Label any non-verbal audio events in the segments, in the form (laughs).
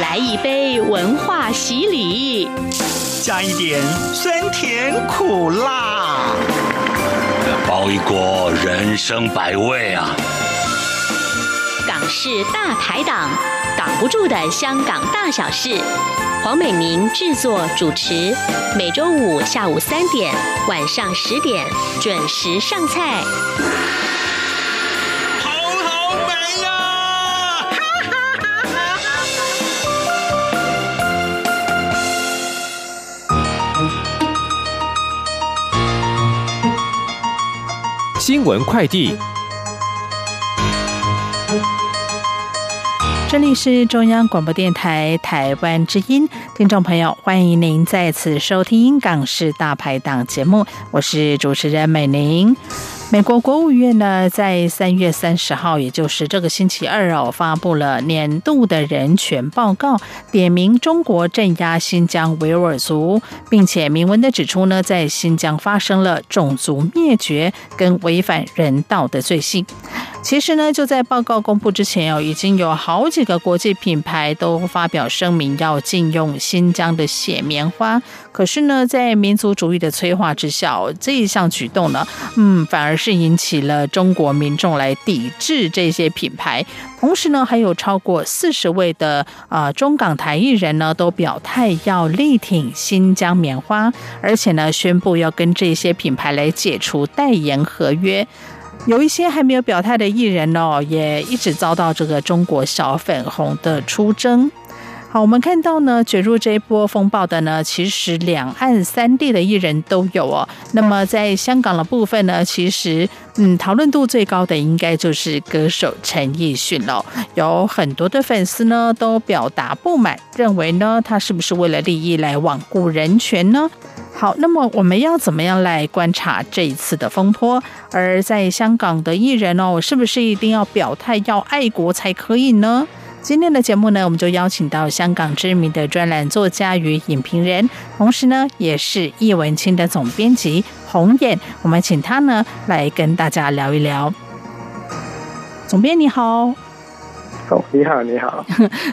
来一杯文化洗礼，加一点酸甜苦辣，包一锅人生百味啊！港式大排档，挡不住的香港大小事。黄美明制作主持，每周五下午三点、晚上十点准时上菜。新闻快递，这里是中央广播电台台湾之音，听众朋友，欢迎您再次收听《港式大排档》节目，我是主持人美玲。美国国务院呢，在三月三十号，也就是这个星期二哦，发布了年度的人权报告，点名中国镇压新疆维吾尔族，并且明文的指出呢，在新疆发生了种族灭绝跟违反人道的罪行。其实呢，就在报告公布之前哦，已经有好几个国际品牌都发表声明要禁用新疆的血棉花。可是呢，在民族主义的催化之下，这一项举动呢，嗯，反而是引起了中国民众来抵制这些品牌。同时呢，还有超过四十位的啊、中港台艺人呢，都表态要力挺新疆棉花，而且呢，宣布要跟这些品牌来解除代言合约。有一些还没有表态的艺人哦，也一直遭到这个中国小粉红的出征。好，我们看到呢，卷入这一波风暴的呢，其实两岸三地的艺人都有哦。那么在香港的部分呢，其实嗯，讨论度最高的应该就是歌手陈奕迅了。有很多的粉丝呢都表达不满，认为呢他是不是为了利益来罔顾人权呢？好，那么我们要怎么样来观察这一次的风波？而在香港的艺人哦，是不是一定要表态要爱国才可以呢？今天的节目呢，我们就邀请到香港知名的专栏作家与影评人，同时呢，也是易文清的总编辑红眼，我们请他呢来跟大家聊一聊。总编你好。哦，(laughs) 你好，你好，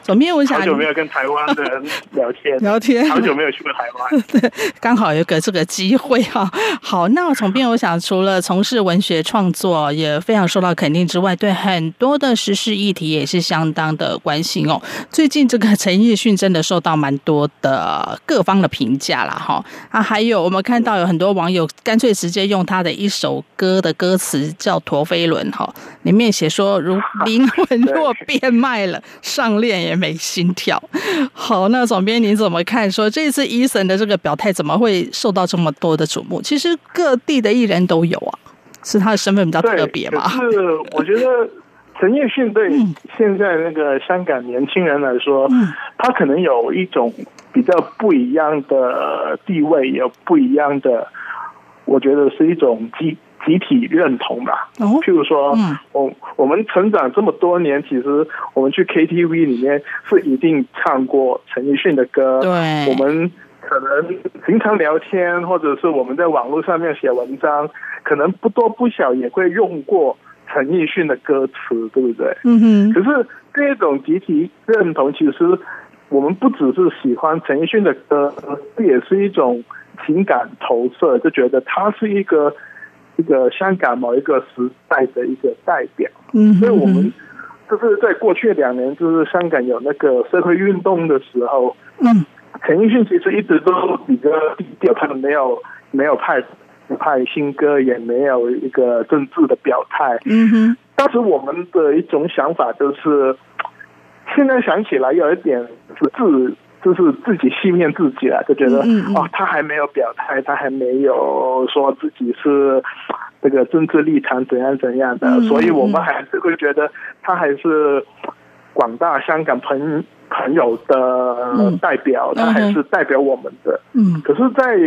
总编，我想好久没有跟台湾的人 (laughs) 聊天，聊天，好久没有去过台湾，(laughs) 对，刚好有个这个机会哈。好，那总编，我想除了从事文学创作也非常受到肯定之外，对很多的时事议题也是相当的关心哦。最近这个陈奕迅真的受到蛮多的各方的评价了哈。啊，还有我们看到有很多网友干脆直接用他的一首歌的歌词叫《陀飞轮》哈，里面写说如灵魂若变。变卖了，上链也没心跳。好，那总编您怎么看？说这次 Eason 的这个表态怎么会受到这么多的瞩目？其实各地的艺人都有啊，是他的身份比较特别嘛？是，我觉得陈奕迅对现在那个香港年轻人来说，嗯、他可能有一种比较不一样的地位，有不一样的，我觉得是一种基。集体认同吧，譬如说，我我们成长这么多年，其实我们去 KTV 里面是一定唱过陈奕迅的歌。对，我们可能平常聊天，或者是我们在网络上面写文章，可能不多不少也会用过陈奕迅的歌词，对不对？嗯哼。可是这种集体认同，其实我们不只是喜欢陈奕迅的歌，这也是一种情感投射，就觉得他是一个。一个香港某一个时代的一个代表，嗯，所以我们就是在过去两年，就是香港有那个社会运动的时候，嗯，陈奕迅其实一直都比较低调，他没有没有派派新歌，也没有一个政治的表态，嗯哼。当时我们的一种想法就是，现在想起来有一点是自。就是自己欺骗自己了，就觉得哦，他还没有表态，他还没有说自己是这个政治立场怎样怎样的，所以我们还是会觉得他还是广大香港朋朋友的代表，他还是代表我们的。嗯，可是，在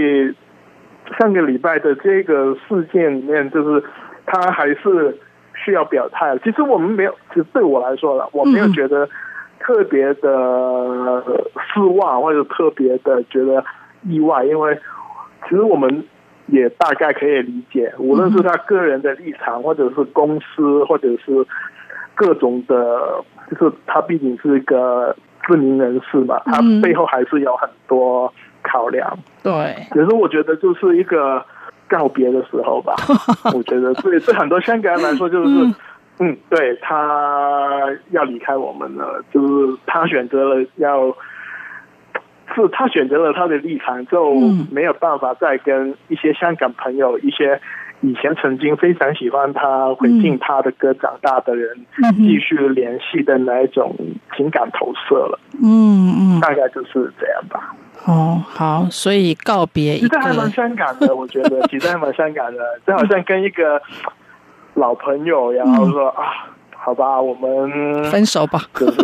上个礼拜的这个事件里面，就是他还是需要表态。其实我们没有，其实对我来说了，我没有觉得。特别的失望，或者特别的觉得意外，因为其实我们也大概可以理解，无论是他个人的立场，或者是公司，或者是各种的，就是他毕竟是一个知名人士嘛，他背后还是有很多考量。对，可是我觉得就是一个告别的时候吧。(laughs) 我觉得对对很多香港人来说，就是对他要离开我们了，就是他选择了要。是他选择了他的立场，就没有办法再跟一些香港朋友、一些以前曾经非常喜欢他、会听他的歌长大的人，继续联系的那一种情感投射了。嗯嗯，大概就是这样吧。哦，好，所以告别，其实还蛮伤感的。我觉得其实还蛮伤感的，就好像跟一个老朋友，然后说啊。好吧，我们分手吧，就是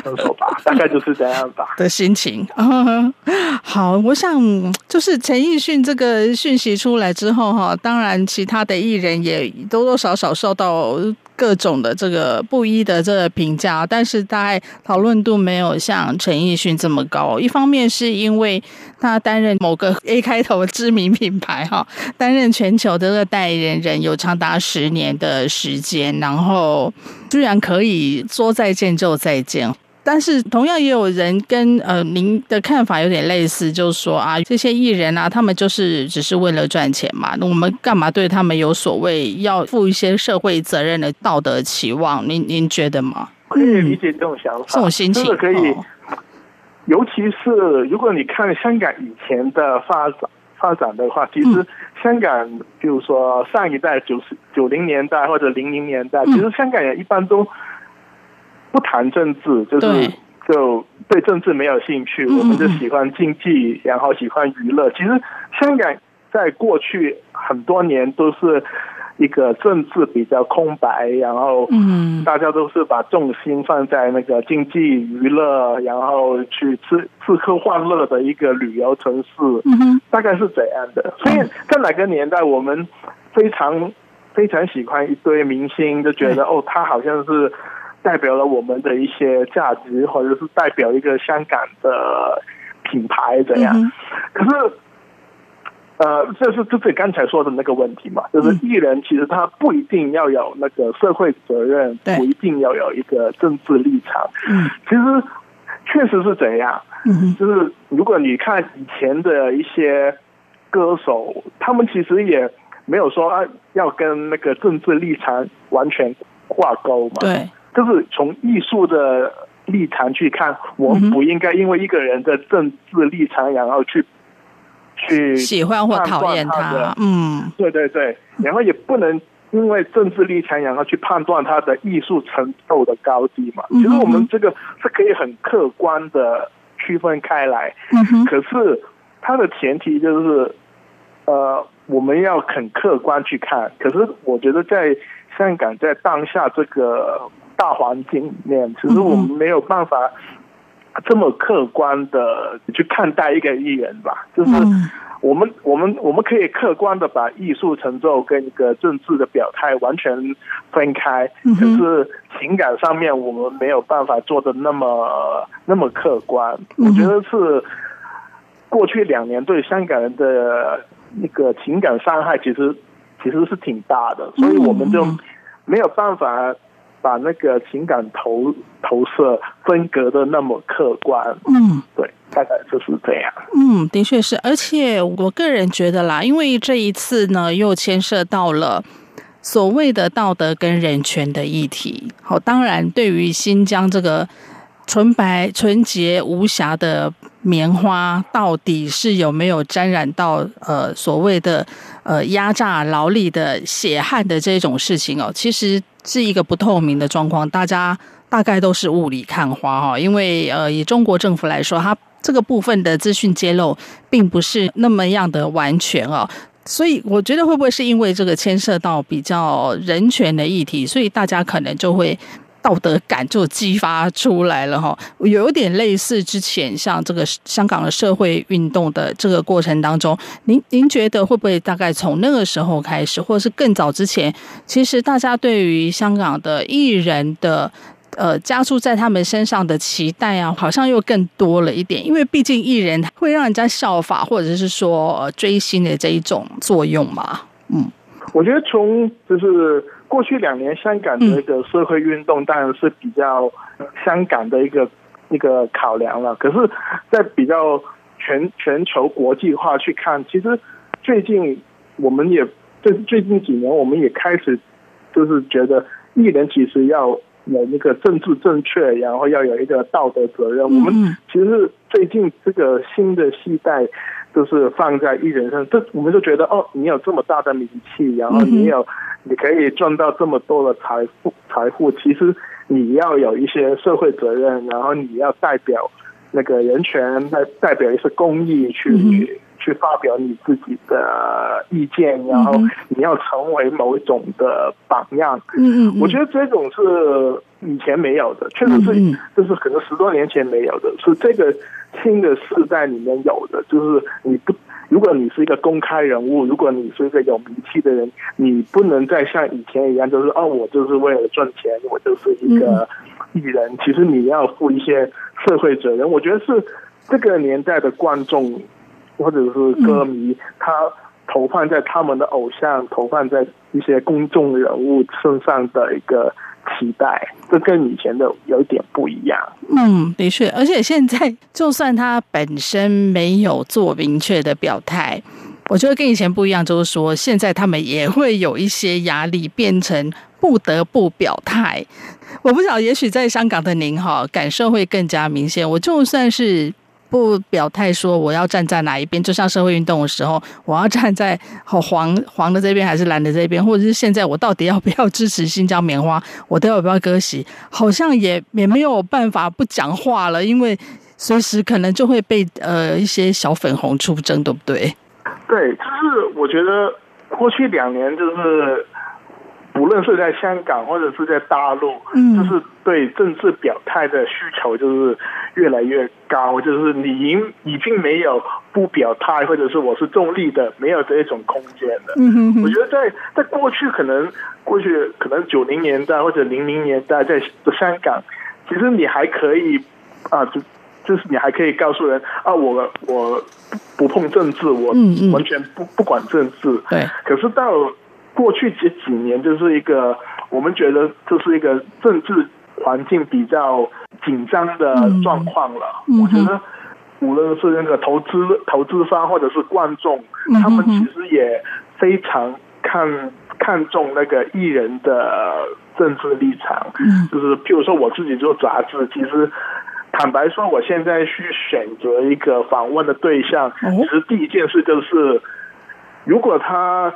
分手吧，(laughs) 大概就是这样吧的心情。(laughs) 好，我想就是陈奕迅这个讯息出来之后，哈，当然其他的艺人也多多少少受到。各种的这个不一的这个评价，但是大概讨论度没有像陈奕迅这么高。一方面是因为他担任某个 (laughs) A 开头知名品牌哈，担任全球的个代言人有长达十年的时间，然后居然可以说再见就再见。但是同样也有人跟呃您的看法有点类似，就是说啊，这些艺人啊，他们就是只是为了赚钱嘛，那我们干嘛对他们有所谓要负一些社会责任的道德期望？您您觉得吗？可以理解这种想法，这种心情可以。哦、尤其是如果你看香港以前的发展发展的话，其实香港，比如说上一代九十九零年代或者零零年代，其实香港人一般都。不谈政治，就是就对政治没有兴趣。我们就喜欢经济，然后喜欢娱乐。其实香港在过去很多年都是一个政治比较空白，然后嗯，大家都是把重心放在那个经济娱乐，然后去吃吃喝欢乐的一个旅游城市。嗯，大概是怎样的。所以在哪个年代，我们非常非常喜欢一堆明星，就觉得哦，他好像是。代表了我们的一些价值，或者是代表一个香港的品牌怎样？嗯、可是，呃，这是就是刚才说的那个问题嘛，就是艺人其实他不一定要有那个社会责任，不一定要有一个政治立场。嗯，其实确实是怎样。嗯，就是如果你看以前的一些歌手，他们其实也没有说啊要跟那个政治立场完全挂钩嘛。对。就是从艺术的立场去看，我们不应该因为一个人的政治立场，然后去去喜欢或讨厌他。嗯，对对对，然后也不能因为政治立场，然后去判断他的艺术程度的高低嘛。其实我们这个是可以很客观的区分开来。嗯，可是它的前提就是，呃，我们要很客观去看。可是我觉得在香港，在当下这个。大环境里面，其实我们没有办法这么客观的去看待一个艺人吧。就是我们，我们，我们可以客观的把艺术成就跟一个政治的表态完全分开。可是情感上面，我们没有办法做的那么那么客观。我觉得是过去两年对香港人的那个情感伤害，其实其实是挺大的，所以我们就没有办法。把那个情感投投射分隔的那么客观，嗯，对，大概就是这样。嗯，的确是，而且我个人觉得啦，因为这一次呢，又牵涉到了所谓的道德跟人权的议题。好，当然，对于新疆这个纯白、纯洁、无瑕的棉花，到底是有没有沾染到呃所谓的呃压榨劳力的血汗的这种事情哦，其实。是一个不透明的状况，大家大概都是雾里看花哈。因为呃，以中国政府来说，它这个部分的资讯揭露并不是那么样的完全哦。所以我觉得会不会是因为这个牵涉到比较人权的议题，所以大家可能就会。道德感就激发出来了哈，有点类似之前像这个香港的社会运动的这个过程当中，您您觉得会不会大概从那个时候开始，或者是更早之前，其实大家对于香港的艺人的呃加注在他们身上的期待啊，好像又更多了一点，因为毕竟艺人会让人家效法，或者是说追星的这一种作用嘛。嗯，我觉得从就是。过去两年，香港的一个社会运动当然是比较香港的一个一个考量了。可是，在比较全全球国际化去看，其实最近我们也最最近几年，我们也开始就是觉得艺人其实要有那个政治正确，然后要有一个道德责任。我们其实最近这个新的世代。就是放在艺人身上，这我们就觉得哦，你有这么大的名气，然后你有，你可以赚到这么多的财富，财富，其实你要有一些社会责任，然后你要代表那个人权，代代表一些公益去。嗯去发表你自己的意见，然后你要成为某一种的榜样。嗯嗯，我觉得这种是以前没有的，确实是，就是可能十多年前没有的，是这个新的世代里面有的。就是你不，如果你是一个公开人物，如果你是一个有名气的人，你不能再像以前一样，就是哦，我就是为了赚钱，我就是一个艺人。其实你要负一些社会责任。我觉得是这个年代的观众。或者是歌迷，他投放在他们的偶像，投放在一些公众人物身上的一个期待，这跟以前的有一点不一样。嗯，的确，而且现在就算他本身没有做明确的表态，我觉得跟以前不一样，就是说现在他们也会有一些压力，变成不得不表态。我不晓得，也许在香港的您哈，感受会更加明显。我就算是。不表态说我要站在哪一边，就像社会运动的时候，我要站在黄黄的这边还是蓝的这边，或者是现在我到底要不要支持新疆棉花，我都要不要割席，好像也也没有办法不讲话了，因为随时可能就会被呃一些小粉红出征，对不对？对，就是我觉得过去两年就是。无论是在香港或者是在大陆，嗯，就是对政治表态的需求就是越来越高，就是你已已经没有不表态，或者是我是中立的，没有这一种空间了。嗯哼哼，我觉得在在过去可能过去可能九零年代或者零零年代在香港，其实你还可以啊，就就是你还可以告诉人啊，我我不碰政治，我完全不不管政治。对，可是到。过去这几年就是一个，我们觉得这是一个政治环境比较紧张的状况了。嗯、我觉得无论是那个投资投资方或者是观众，他们其实也非常看看重那个艺人的政治立场。就是譬如说我自己做杂志，其实坦白说，我现在去选择一个访问的对象，其实第一件事就是，如果他。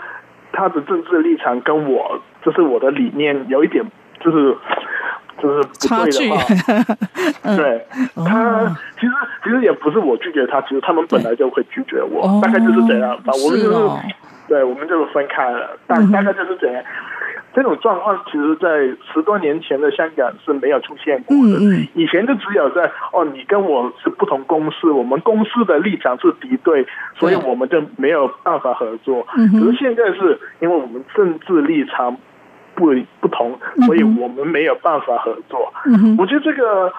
他的政治立场跟我就是我的理念有一点就是就是不对的话，(laughs) 对，他其实其实也不是我拒绝他，其实他们本来就会拒绝我，大概就是这样吧。我们就是对，我们就是分开了，大大概就是这样。这种状况其实，在十多年前的香港是没有出现过的。以前就只有在哦，你跟我是不同公司，我们公司的立场是敌对，所以我们就没有办法合作。嗯，可是现在是因为我们政治立场不不同，所以我们没有办法合作。嗯，我觉得这个。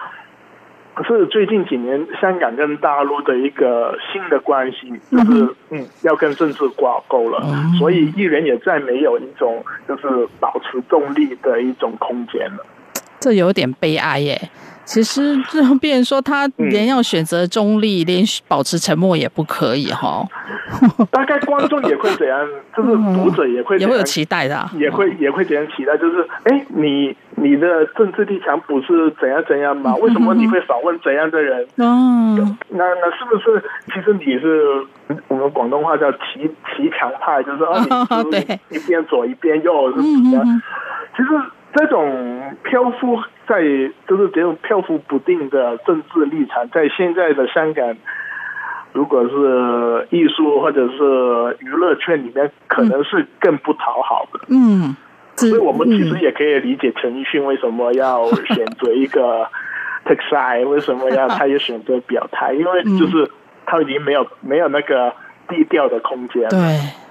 是最近几年香港跟大陆的一个新的关系，就是嗯，要跟政治挂钩了，所以艺人也再没有一种就是保持动力的一种空间了。这有点悲哀耶。其实这样，变成说他连要选择中立，嗯、连保持沉默也不可以哈。(laughs) 大概观众也会怎样，就是读者也会也会有期待的，啊，也会也会怎样期待，就是哎，你你的政治立场不是怎样怎样吗？为什么你会访问怎样的人？嗯，那那是不是其实你是我们广东话叫骑骑墙派，就是说啊，你 (laughs) 对一边左一边右是怎样？其实。这种漂浮在，就是这种漂浮不定的政治立场，在现在的香港，如果是艺术或者是娱乐圈里面，可能是更不讨好的。嗯，所以我们其实也可以理解陈奕迅为什么要选择一个 take side，为什么要他也选择表态，因为就是他已经没有没有那个低调的空间。对，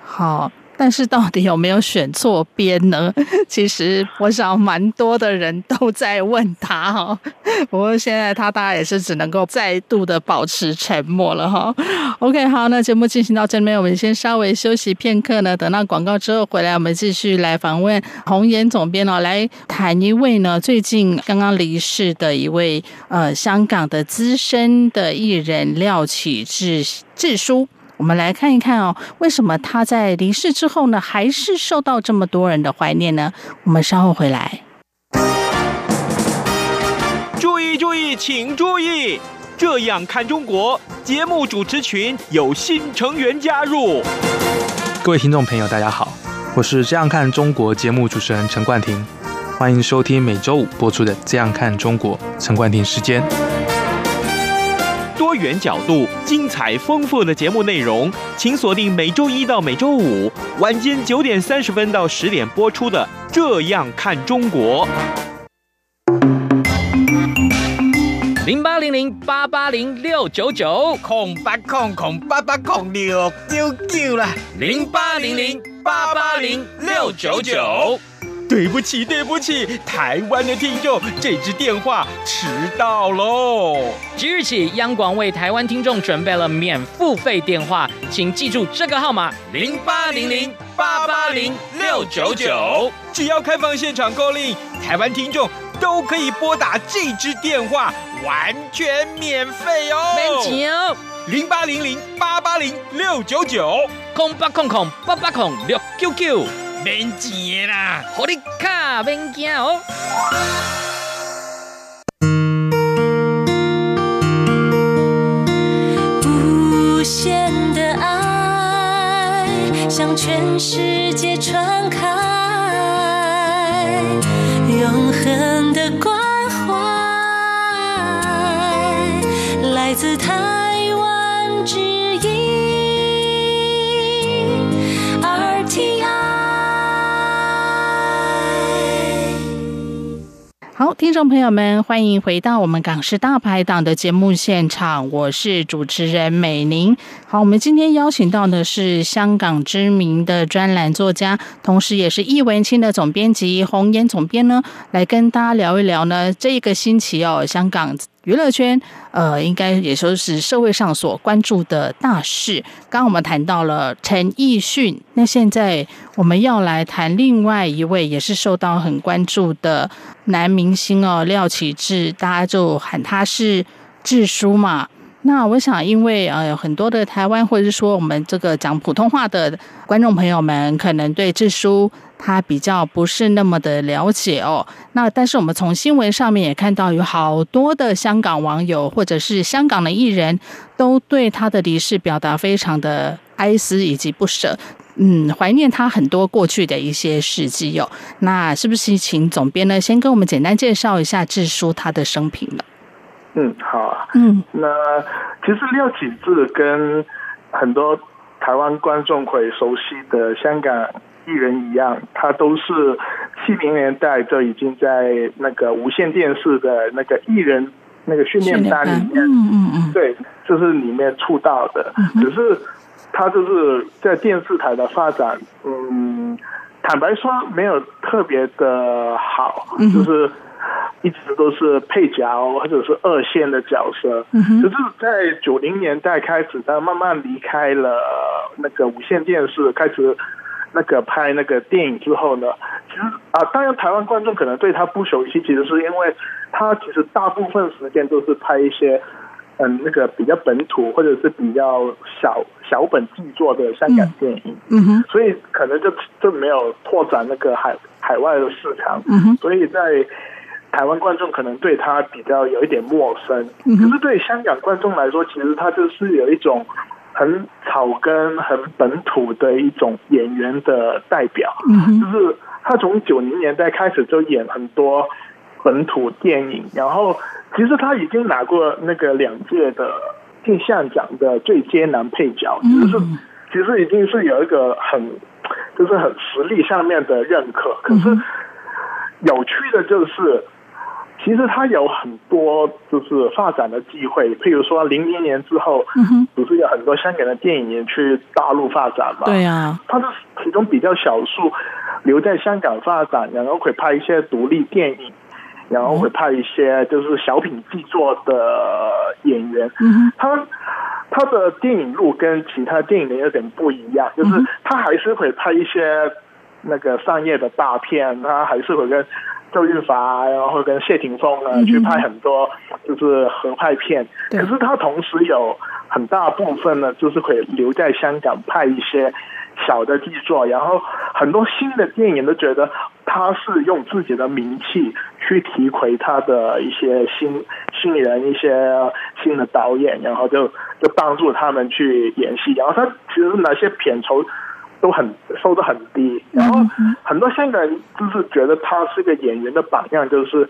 好。但是到底有没有选错边呢？(laughs) 其实我想蛮多的人都在问他哈。(laughs) 不过现在他大概也是只能够再度的保持沉默了哈。OK，好，那节目进行到这边，我们先稍微休息片刻呢。等到广告之后回来，我们继续来访问红岩总编哦，来谈一位呢最近刚刚离世的一位呃香港的资深的艺人廖启智智叔。我们来看一看哦，为什么他在离世之后呢，还是受到这么多人的怀念呢？我们稍后回来。注意注意，请注意！这样看中国节目主持群有新成员加入。各位听众朋友，大家好，我是这样看中国节目主持人陈冠廷，欢迎收听每周五播出的《这样看中国》陈冠廷时间。多元角度、精彩丰富的节目内容，请锁定每周一到每周五晚间九点三十分到十点播出的《这样看中国》。零八零零八八零六九九空八空空八八空六九九啦，零八零零八八零六九九。对不起，对不起，台湾的听众，这支电话迟到喽。即日起，央广为台湾听众准备了免付费电话，请记住这个号码：零八零零八八零六九九。只要开放现场购令，台湾听众都可以拨打这支电话，完全免费哦。免钱哦。零八零零八八零六九九，空八空空八八空六九九。免钱啦，好你卡免惊哦。无限的爱向全世界传开，听众朋友们，欢迎回到我们港式大排档的节目现场，我是主持人美玲。好，我们今天邀请到的是香港知名的专栏作家，同时也是易文清的总编辑红岩总编呢，来跟大家聊一聊呢，这个星期哦，香港。娱乐圈，呃，应该也说是社会上所关注的大事。刚刚我们谈到了陈奕迅，那现在我们要来谈另外一位也是受到很关注的男明星哦，廖启智，大家就喊他是智叔嘛。那我想，因为呃，有很多的台湾或者是说我们这个讲普通话的观众朋友们，可能对智叔。他比较不是那么的了解哦，那但是我们从新闻上面也看到，有好多的香港网友或者是香港的艺人都对他的离世表达非常的哀思以及不舍，嗯，怀念他很多过去的一些事迹哦。那是不是请总编呢，先跟我们简单介绍一下智叔他的生平呢？嗯，好啊，嗯，那其实廖启智跟很多台湾观众会熟悉的香港。艺人一样，他都是七零年代就已经在那个无线电视的那个艺人那个训练班里面，嗯嗯嗯，对，就是里面出道的。只是他就是在电视台的发展，嗯，坦白说没有特别的好，就是一直都是配角或者是二线的角色。只是在九零年代开始，他慢慢离开了那个无线电视，开始。那个拍那个电影之后呢，其实啊，当然台湾观众可能对他不熟悉，其实是因为他其实大部分时间都是拍一些嗯那个比较本土或者是比较小小本制作的香港电影，嗯哼，所以可能就就没有拓展那个海海外的市场，嗯哼，所以在台湾观众可能对他比较有一点陌生，可是对香港观众来说，其实他就是有一种。很草根、很本土的一种演员的代表，就是他从九零年代开始就演很多本土电影，然后其实他已经拿过那个两届的金像奖的最佳男配角，就是其实已经是有一个很就是很实力上面的认可。可是有趣的就是，其其实他有很多就是发展的机会，譬如说零零年之后，不是有很多香港的电影人去大陆发展嘛？对呀，他是其中比较少数留在香港发展，然后会拍一些独立电影，然后会拍一些就是小品制作的演员。嗯，他他的电影路跟其他电影人有点不一样，就是他还是会拍一些那个商业的大片，他还是会跟。周润发，然后跟谢霆锋呢去拍很多就是合拍片，可是他同时有很大部分呢，就是会留在香港拍一些小的制作，然后很多新的电影都觉得他是用自己的名气去提携他的一些新新人、一些新的导演，然后就就帮助他们去演戏，然后他其实那些片酬。都很收得很低，然后很多香港人就是觉得他是个演员的榜样，就是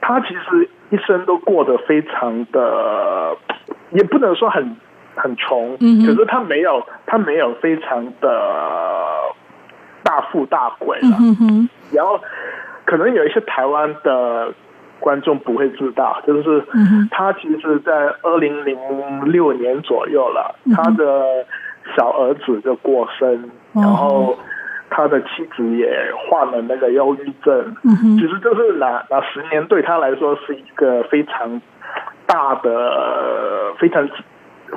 他其实一生都过得非常的，也不能说很很穷，可是他没有他没有非常的大富大贵了。然后可能有一些台湾的观众不会知道，就是他其实，在二零零六年左右了，他的。小儿子就过生，然后他的妻子也患了那个忧郁症。其实就是那那十年对他来说是一个非常大的、非常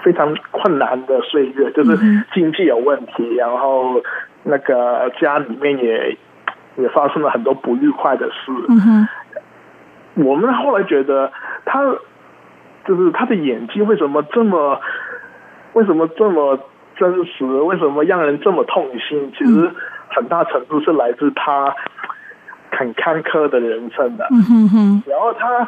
非常困难的岁月，就是经济有问题，然后那个家里面也也发生了很多不愉快的事。我们后来觉得他就是他的演技为什么这么为什么这么真实，为什么让人这么痛心？其实很大程度是来自他很坎坷的人生的。然后他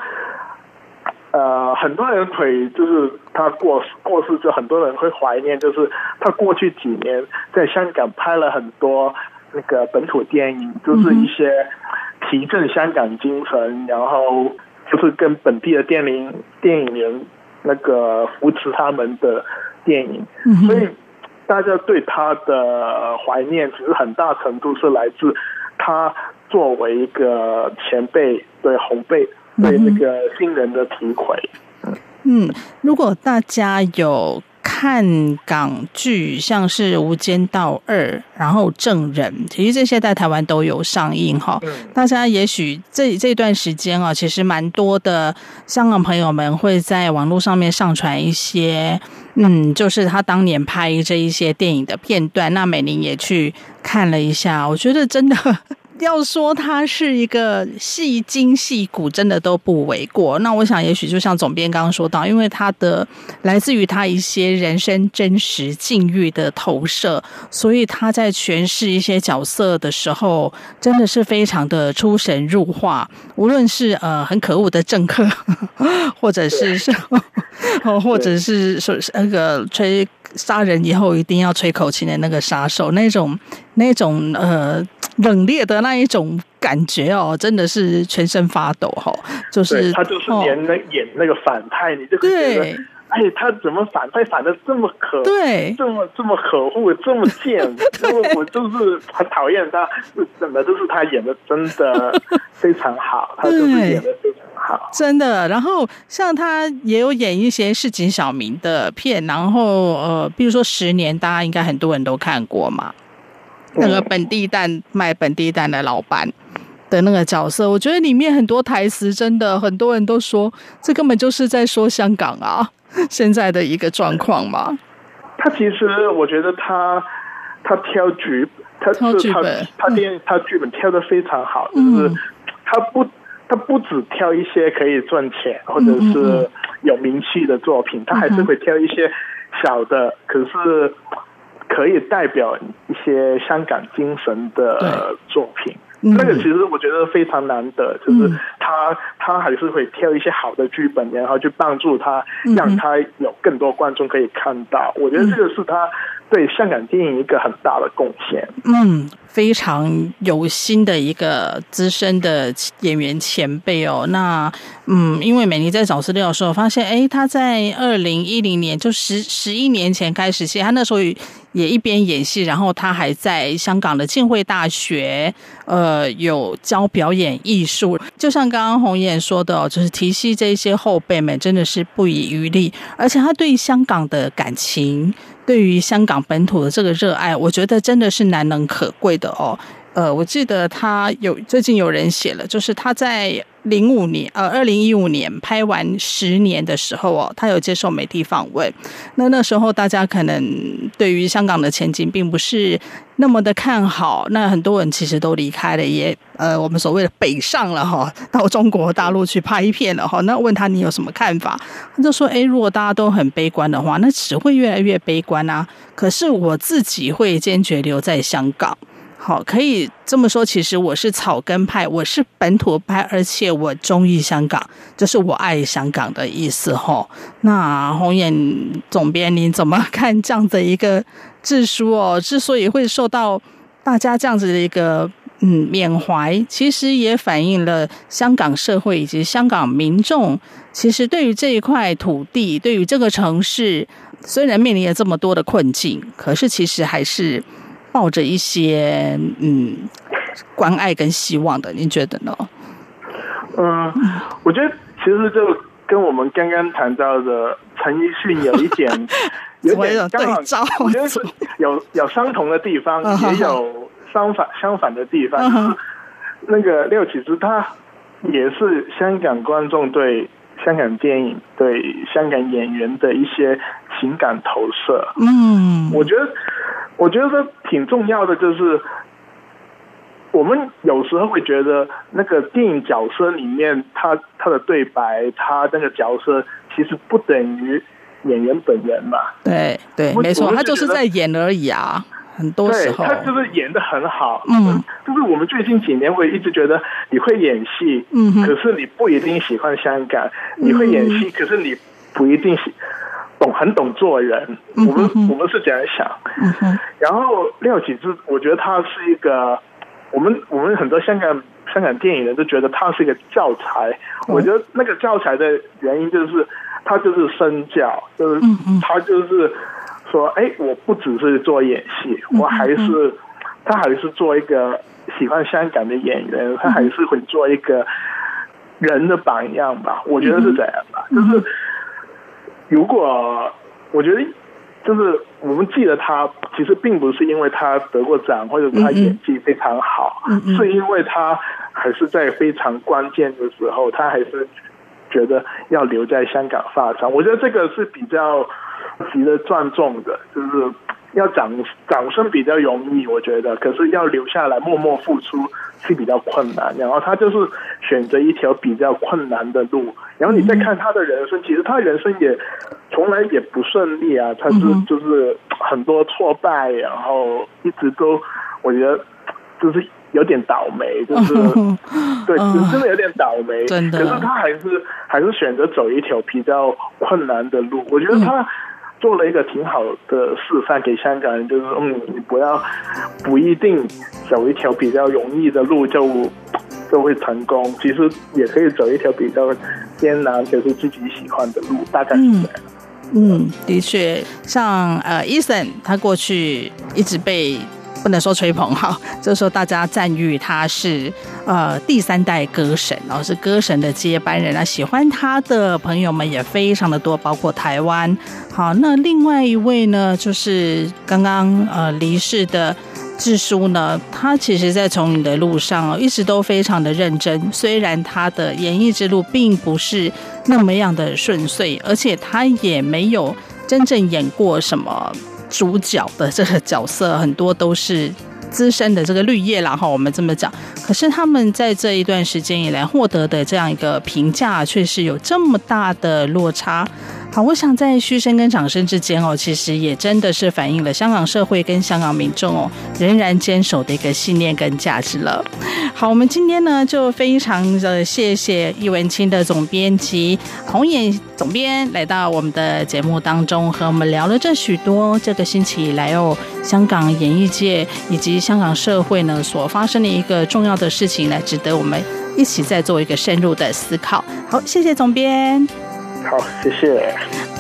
呃，很多人会就是他过过世，就很多人会怀念，就是他过去几年在香港拍了很多那个本土电影，就是一些提振香港精神，然后就是跟本地的电影电影人那个扶持他们的电影，所以。大家对他的怀念，其实很大程度是来自他作为一个前辈对后辈对那个新人的提携。嗯，如果大家有。看港剧，像是《无间道二》，然后《证人》，其实这些在台湾都有上映哈。大家也许这这段时间啊，其实蛮多的香港朋友们会在网络上面上传一些，嗯，就是他当年拍这一些电影的片段。那美玲也去看了一下，我觉得真的。要说他是一个戏精戏骨，真的都不为过。那我想，也许就像总编刚刚说到，因为他的来自于他一些人生真实境遇的投射，所以他在诠释一些角色的时候，真的是非常的出神入化。无论是呃很可恶的政客，(laughs) 或者是说，或者是说那个吹杀人以后一定要吹口琴的那个杀手，那种那种呃。冷冽的那一种感觉哦，真的是全身发抖哈！就是他就是演那、哦、演那个反派，你就会觉得，哎，他怎么反派反的这么可，对，这么这么可恶，这么贱，(laughs) 因为我就是很讨厌他，怎么都是他演的真的非常好，(laughs) 他就是演的非常好，真的。然后像他也有演一些市井小民的片，然后呃，比如说《十年》，大家应该很多人都看过嘛。那个本地蛋卖本地蛋的老板的那个角色，我觉得里面很多台词真的很多人都说，这根本就是在说香港啊 (laughs) 现在的一个状况嘛。他其实我觉得他他挑剧，他是他剧本他电他剧本挑的非常好，嗯、就是他不他不只挑一些可以赚钱或者是有名气的作品，他还是会挑一些小的，可是。可以代表一些香港精神的作品，嗯、那个其实我觉得非常难得，嗯、就是他他还是会挑一些好的剧本，然后去帮助他，让他有更多观众可以看到。嗯、我觉得这个是他对香港电影一个很大的贡献。嗯，非常有心的一个资深的演员前辈哦。那嗯，因为美妮在找资料的时候发现，哎，他在二零一零年就十十一年前开始写，他那时候。也一边演戏，然后他还在香港的浸会大学，呃，有教表演艺术。就像刚刚鸿岩说的，就是提携这些后辈们，真的是不遗余力。而且他对香港的感情，对于香港本土的这个热爱，我觉得真的是难能可贵的哦。呃，我记得他有最近有人写了，就是他在零五年，呃，二零一五年拍完《十年》的时候哦，他有接受媒体访问。那那时候大家可能对于香港的前景并不是那么的看好，那很多人其实都离开了，也呃，我们所谓的北上了哈，到中国大陆去拍片了哈。那问他你有什么看法？他就说：哎，如果大家都很悲观的话，那只会越来越悲观啊。可是我自己会坚决留在香港。好，可以这么说。其实我是草根派，我是本土派，而且我中意香港，就是我爱香港的意思。吼，那鸿岩总编，您怎么看这样的一个自书哦？之所以会受到大家这样子的一个嗯缅怀，其实也反映了香港社会以及香港民众，其实对于这一块土地，对于这个城市，虽然面临了这么多的困境，可是其实还是。抱着一些嗯关爱跟希望的，您觉得呢？嗯，我觉得其实就跟我们刚刚谈到的陈奕迅有一点 (laughs) 有点刚好，我觉得是有有相同的地方，也有相反相反的地方。那个廖启智，他也是香港观众对香港电影、对香港演员的一些情感投射。嗯，我觉得。我觉得挺重要的，就是我们有时候会觉得那个电影角色里面，他他的对白，他那个角色其实不等于演员本人嘛。对对，没错，他就是在演而已啊。很多时候，他就是演的很好。嗯，就是我们最近几年会一直觉得你会演戏，嗯，可是你不一定喜欢香港。你会演戏，可是你不一定喜。懂很懂做人，我们我们是这样想。然后廖启智，我觉得他是一个，我们我们很多香港香港电影人都觉得他是一个教材。我觉得那个教材的原因就是他就是身教，就是他就是说，哎，我不只是做演戏，我还是他还是做一个喜欢香港的演员，他还是会做一个人的榜样吧。我觉得是这样吧，就是。如果我觉得，就是我们记得他，其实并不是因为他得过奖，或者是他演技非常好，嗯嗯，是因为他还是在非常关键的时候，他还是觉得要留在香港发展。我觉得这个是比较值得尊重的，就是要掌掌声比较容易，我觉得，可是要留下来默默付出是比较困难。然后他就是选择一条比较困难的路。然后你再看他的人生，其实他人生也从来也不顺利啊，他是就是很多挫败，然后一直都我觉得就是有点倒霉，就是 (laughs) 对，真的有点倒霉。真的，可是他还是还是选择走一条比较困难的路。我觉得他做了一个挺好的示范给香港人，就是嗯，你不要不一定走一条比较容易的路就。就会成功，其实也可以走一条比较艰难，就是自己喜欢的路，大概是这样。嗯，的确，像呃，Eason 他过去一直被不能说吹捧哈，就是说大家赞誉他是呃第三代歌神，然后是歌神的接班人啊，喜欢他的朋友们也非常的多，包括台湾。好，那另外一位呢，就是刚刚呃离世的。志书呢，他其实，在从影的路上一直都非常的认真。虽然他的演艺之路并不是那么样的顺遂，而且他也没有真正演过什么主角的这个角色，很多都是资深的这个绿叶啦，哈，我们这么讲。可是他们在这一段时间以来获得的这样一个评价，却是有这么大的落差。好，我想在嘘声跟掌声之间哦，其实也真的是反映了香港社会跟香港民众哦，仍然坚守的一个信念跟价值了。好，我们今天呢就非常的谢谢易文清的总编辑红岩总编来到我们的节目当中，和我们聊了这许多这个星期以来哦，香港演艺界以及香港社会呢所发生的一个重要的事情，来值得我们一起再做一个深入的思考。好，谢谢总编。好，谢谢。